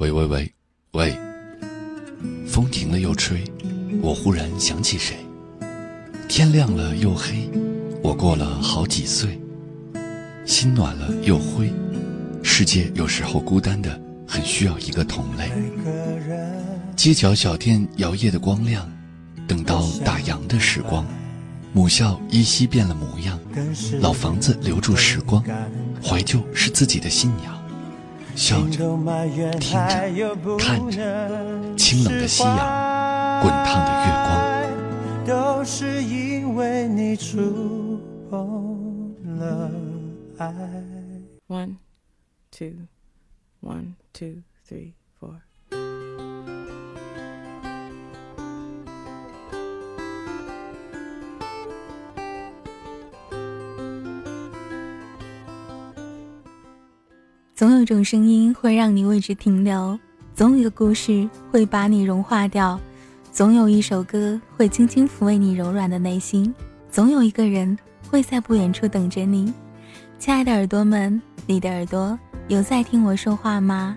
喂喂喂，喂！风停了又吹，我忽然想起谁。天亮了又黑，我过了好几岁。心暖了又灰，世界有时候孤单的很需要一个同类。街角小店摇曳的光亮，等到打烊的时光，母校依稀变了模样，老房子留住时光，怀旧是自己的信仰。笑着，听着，看着，清冷的夕阳，滚烫的月光，都是因为你触碰了爱。One, two, one, two, three, four. 总有一种声音会让你为之停留，总有一个故事会把你融化掉，总有一首歌会轻轻抚慰你柔软的内心，总有一个人会在不远处等着你。亲爱的耳朵们，你的耳朵有在听我说话吗？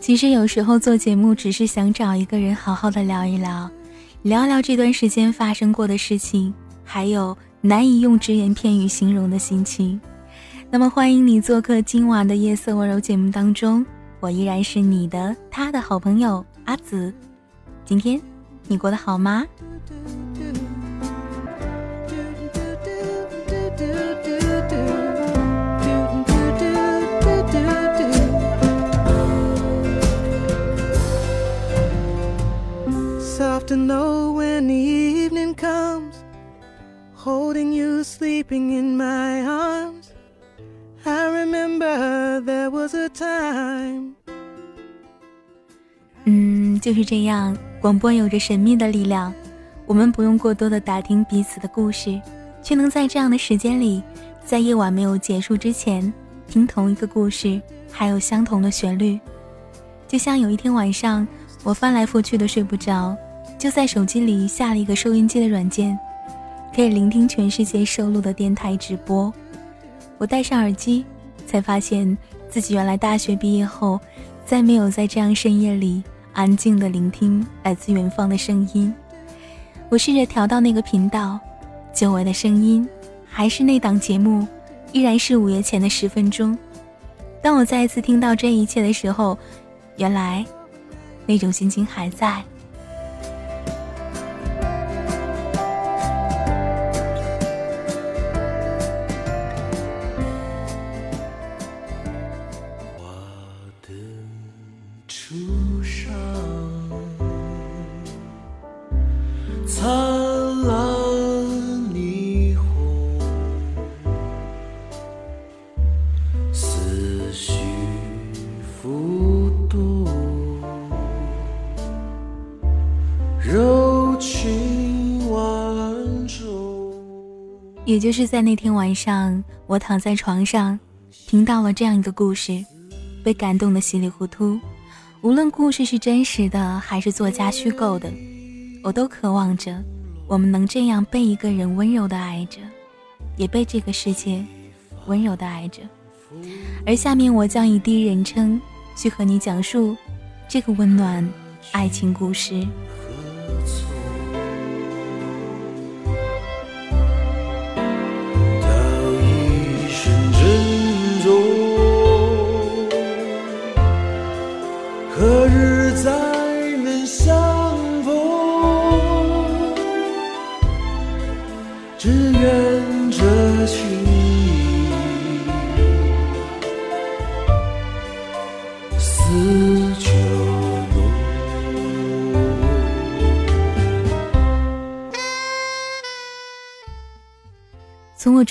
其实有时候做节目只是想找一个人好好的聊一聊，聊聊这段时间发生过的事情，还有难以用只言片语形容的心情。那么欢迎你做客今晚的夜色温柔节目当中，我依然是你的他的好朋友阿紫。今天你过得好吗 to？know when the evening comes holding you sleeping in my arms. I remember there was a time. 嗯就是这样广播有着神秘的力量。我们不用过多的打听彼此的故事却能在这样的时间里在夜晚没有结束之前听同一个故事还有相同的旋律。就像有一天晚上我翻来覆去的睡不着就在手机里下了一个收音机的软件，可以聆听全世界收录的电台直播。我戴上耳机，才发现自己原来大学毕业后，再没有在这样深夜里安静的聆听来自远方的声音。我试着调到那个频道，久违的声音，还是那档节目，依然是午夜前的十分钟。当我再一次听到这一切的时候，原来，那种心情还在。也就是在那天晚上，我躺在床上，听到了这样一个故事，被感动的稀里糊涂。无论故事是真实的还是作家虚构的，我都渴望着，我们能这样被一个人温柔的爱着，也被这个世界温柔的爱着。而下面，我将以第一人称去和你讲述这个温暖爱情故事。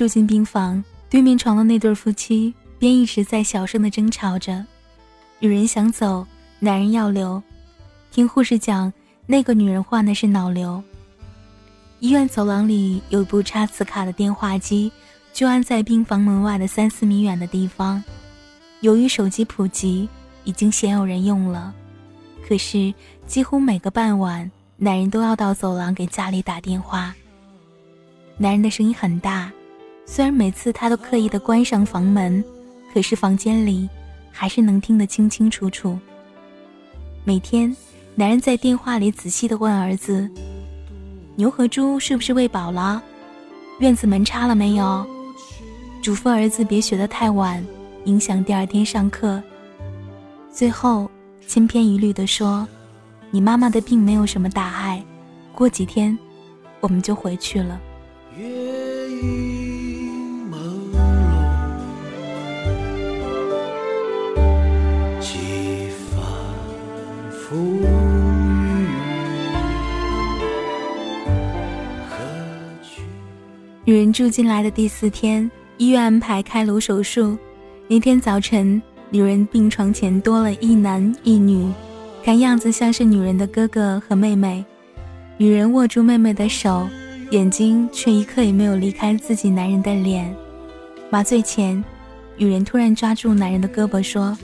住进病房对面床的那对夫妻，便一直在小声的争吵着。女人想走，男人要留。听护士讲，那个女人患的是脑瘤。医院走廊里有一部插磁卡的电话机，就安在病房门外的三四米远的地方。由于手机普及，已经鲜有人用了。可是几乎每个傍晚，男人都要到走廊给家里打电话。男人的声音很大，虽然每次他都刻意的关上房门，可是房间里还是能听得清清楚楚。每天，男人在电话里仔细的问儿子。牛和猪是不是喂饱了？院子门插了没有？嘱咐儿子别学得太晚，影响第二天上课。最后千篇一律地说：“你妈妈的病没有什么大碍，过几天我们就回去了。”女人住进来的第四天，医院安排开颅手术。那天早晨，女人病床前多了一男一女，看样子像是女人的哥哥和妹妹。女人握住妹妹的手，眼睛却一刻也没有离开自己男人的脸。麻醉前，女人突然抓住男人的胳膊说：“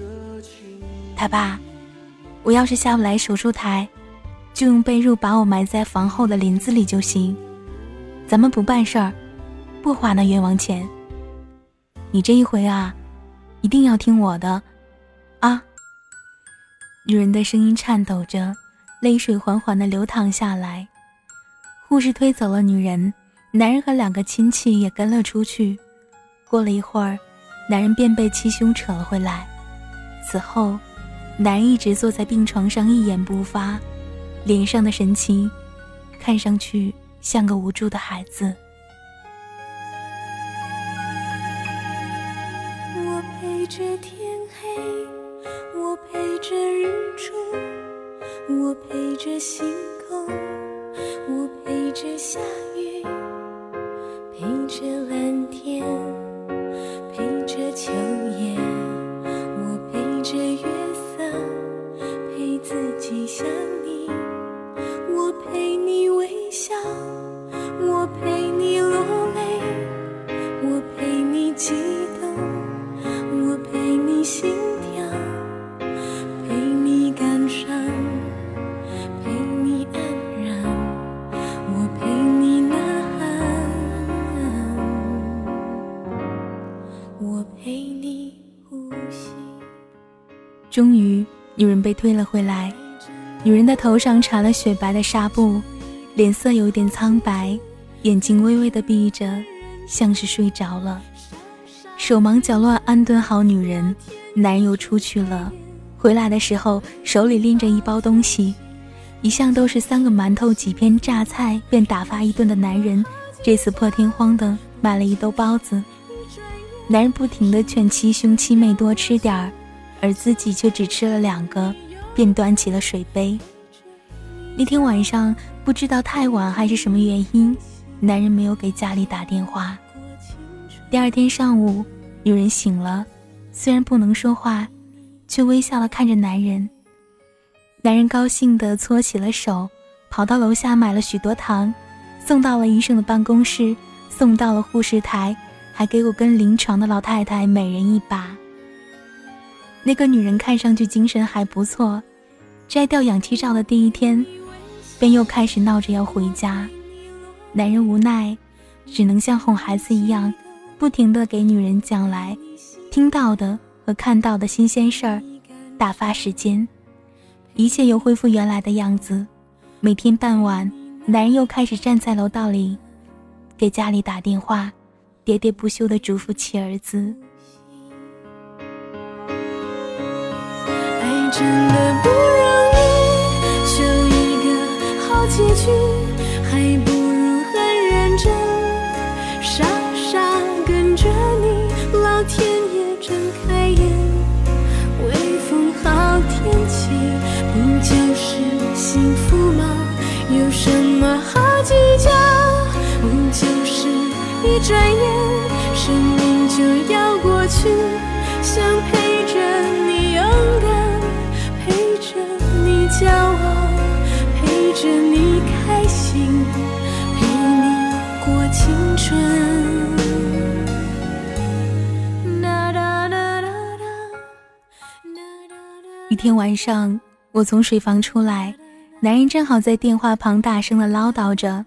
他爸，我要是下不来手术台，就用被褥把我埋在房后的林子里就行。咱们不办事儿。”不花那冤枉钱。你这一回啊，一定要听我的，啊！女人的声音颤抖着，泪水缓缓的流淌下来。护士推走了女人，男人和两个亲戚也跟了出去。过了一会儿，男人便被七兄扯了回来。此后，男人一直坐在病床上一言不发，脸上的神情，看上去像个无助的孩子。终于，女人被推了回来。女人的头上缠了雪白的纱布，脸色有点苍白，眼睛微微的闭着，像是睡着了。手忙脚乱安顿好女人，男人又出去了。回来的时候手里拎着一包东西，一向都是三个馒头几片榨菜便打发一顿的男人，这次破天荒的买了一兜包子。男人不停的劝七兄七妹多吃点儿，而自己却只吃了两个，便端起了水杯。那天晚上不知道太晚还是什么原因，男人没有给家里打电话。第二天上午。女人醒了，虽然不能说话，却微笑的看着男人。男人高兴的搓起了手，跑到楼下买了许多糖，送到了医生的办公室，送到了护士台，还给我跟临床的老太太每人一把。那个女人看上去精神还不错，摘掉氧气罩的第一天，便又开始闹着要回家。男人无奈，只能像哄孩子一样。不停地给女人讲来听到的和看到的新鲜事儿，打发时间，一切又恢复原来的样子。每天傍晚，男人又开始站在楼道里，给家里打电话，喋喋不休地嘱咐妻儿子：“真的不容易，求一个好结局，还不如很认真。”傻傻跟着你。老天也睁开眼，微风好天气，不就是幸福吗？有什么好计较？不就是一转眼，生命就要过去。想陪天晚上，我从水房出来，男人正好在电话旁大声的唠叨着：“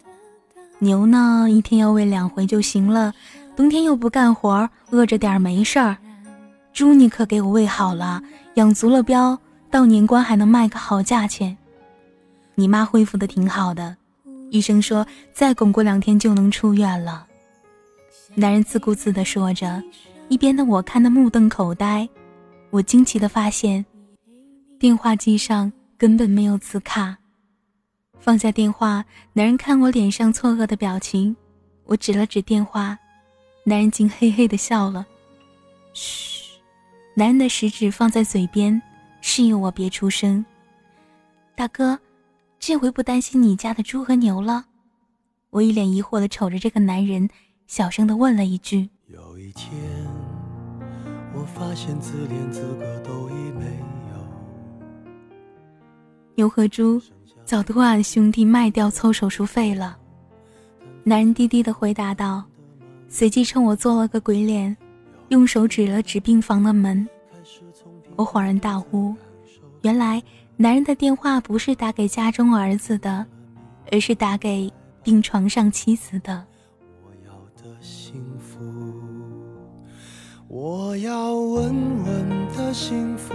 牛呢，一天要喂两回就行了，冬天又不干活，饿着点没事儿。猪你可给我喂好了，养足了膘，到年关还能卖个好价钱。你妈恢复的挺好的，医生说再巩固两天就能出院了。”男人自顾自地说着，一边的我看得目瞪口呆。我惊奇地发现，电话机上根本没有磁卡。放下电话，男人看我脸上错愕的表情，我指了指电话，男人竟嘿嘿的笑了。嘘，男人的食指放在嘴边，示意我别出声。大哥，这回不担心你家的猪和牛了？我一脸疑惑的瞅着这个男人。小声的问了一句：“有一天，我发现自连资格都已没。”牛和猪早都按兄弟卖掉凑手术费了。男人低低的回答道，随即冲我做了个鬼脸，用手指了指病房的门。我恍然大悟，原来男人的电话不是打给家中儿子的，而是打给病床上妻子的。我要稳稳的幸福，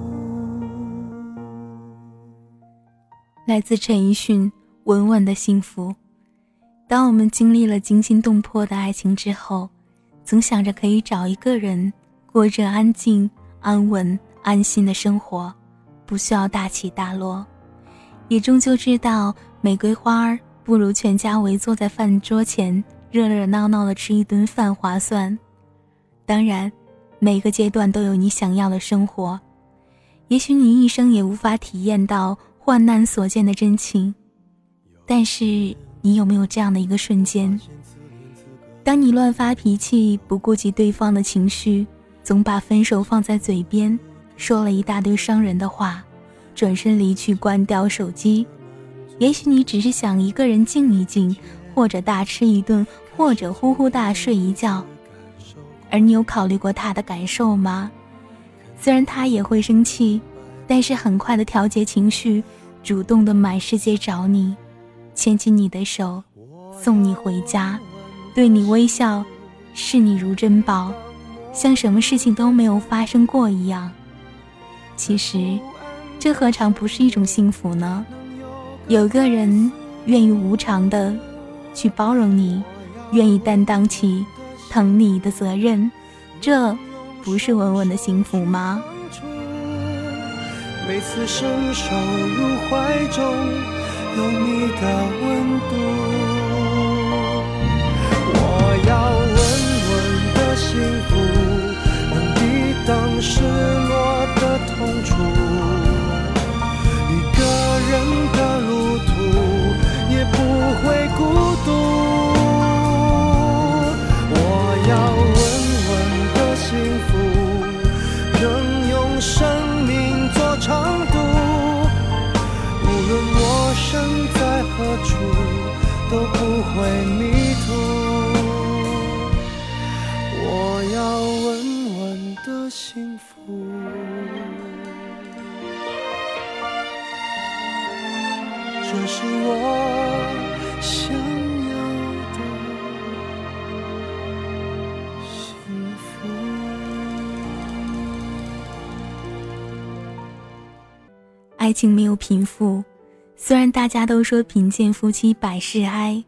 来自陈奕迅《稳稳的幸福》。当我们经历了惊心动魄的爱情之后，总想着可以找一个人过着安静、安稳、安心的生活，不需要大起大落。也终究知道，玫瑰花儿不如全家围坐在饭桌前热热闹闹的吃一顿饭划算。当然，每个阶段都有你想要的生活。也许你一生也无法体验到。患难所见的真情，但是你有没有这样的一个瞬间？当你乱发脾气，不顾及对方的情绪，总把分手放在嘴边，说了一大堆伤人的话，转身离去，关掉手机。也许你只是想一个人静一静，或者大吃一顿，或者呼呼大睡一觉。而你有考虑过他的感受吗？虽然他也会生气。但是很快的调节情绪，主动的满世界找你，牵起你的手，送你回家，对你微笑，视你如珍宝，像什么事情都没有发生过一样。其实，这何尝不是一种幸福呢？有个人愿意无偿的去包容你，愿意担当起疼你的责任，这不是稳稳的幸福吗？每次伸手入怀中，有你的温度。我要稳稳的幸福，能抵挡失落的痛楚。一个人爱情没有贫富，虽然大家都说贫贱夫妻百事哀，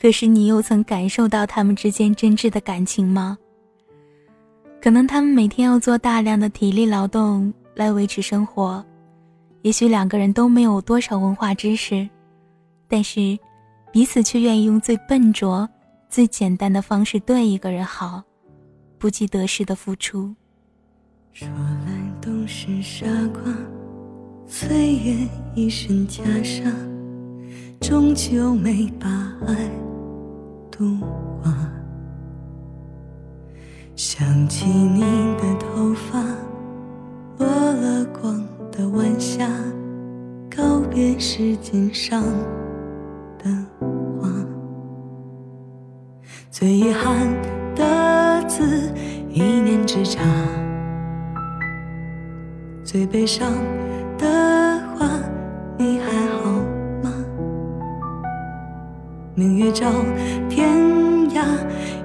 可是你又曾感受到他们之间真挚的感情吗？可能他们每天要做大量的体力劳动来维持生活，也许两个人都没有多少文化知识，但是彼此却愿意用最笨拙、最简单的方式对一个人好，不计得失的付出。说来都是傻瓜。岁月一身袈裟，终究没把爱渡化。想起你的头发，落了光的晚霞，告别时间上的花。最遗憾的字，一念之差。最悲伤明月照天涯，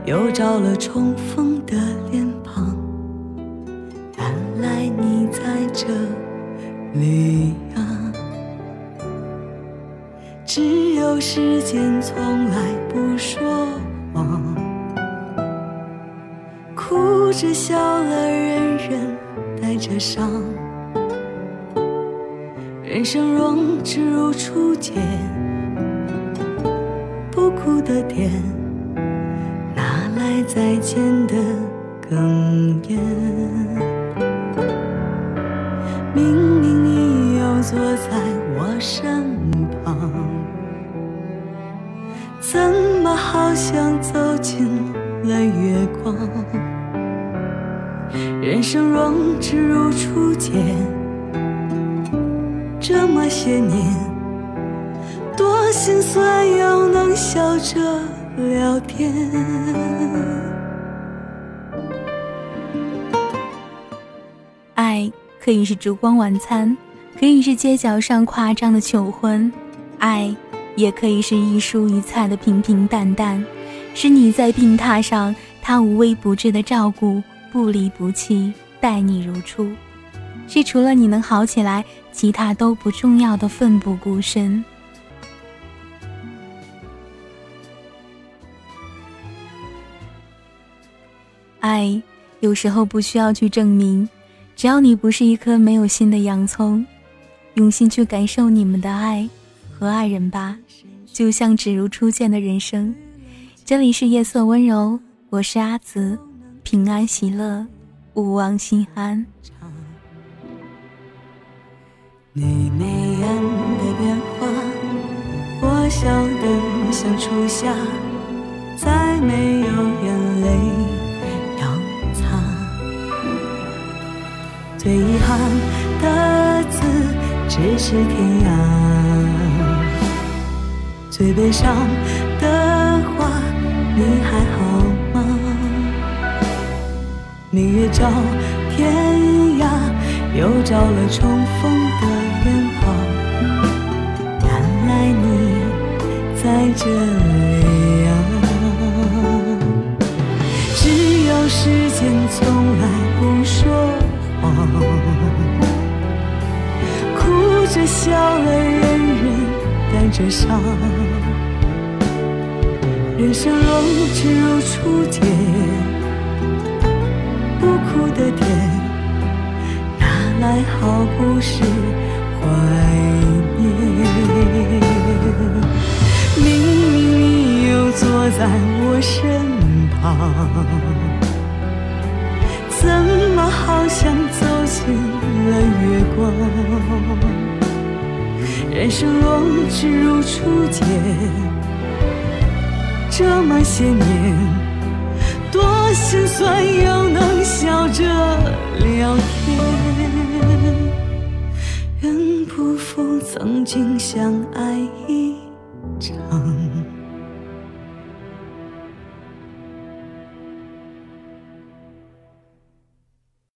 又照了重逢的脸庞。原来你在这里啊！只有时间从来不说谎，哭着笑了，人人带着伤。人生若只如初见，哭的点，哪来再见的哽咽？明明你又坐在我身旁，怎么好像走进了月光？人生若只如初见。这么些年，心酸又能笑着聊天。爱可以是烛光晚餐，可以是街角上夸张的求婚，爱也可以是一蔬一菜的平平淡淡，是你在病榻上，他无微不至的照顾，不离不弃，待你如初。是除了你能好起来，其他都不重要的奋不顾身。爱有时候不需要去证明，只要你不是一颗没有心的洋葱，用心去感受你们的爱和爱人吧，就像只如初见的人生。这里是夜色温柔，我是阿紫，平安喜乐，勿忘心安。你眉眼的变化，我笑得像初夏，再没有眼泪最遗憾的字，只是天涯。最悲伤的话，你还好吗？明月照天涯，又照了重逢初见，不哭的甜，哪来好故事？怀念，明明你又坐在我身旁，怎么好像走进了月光？人生若只如初见，这么些年，多心酸又能笑着聊天。愿不负曾经相爱一。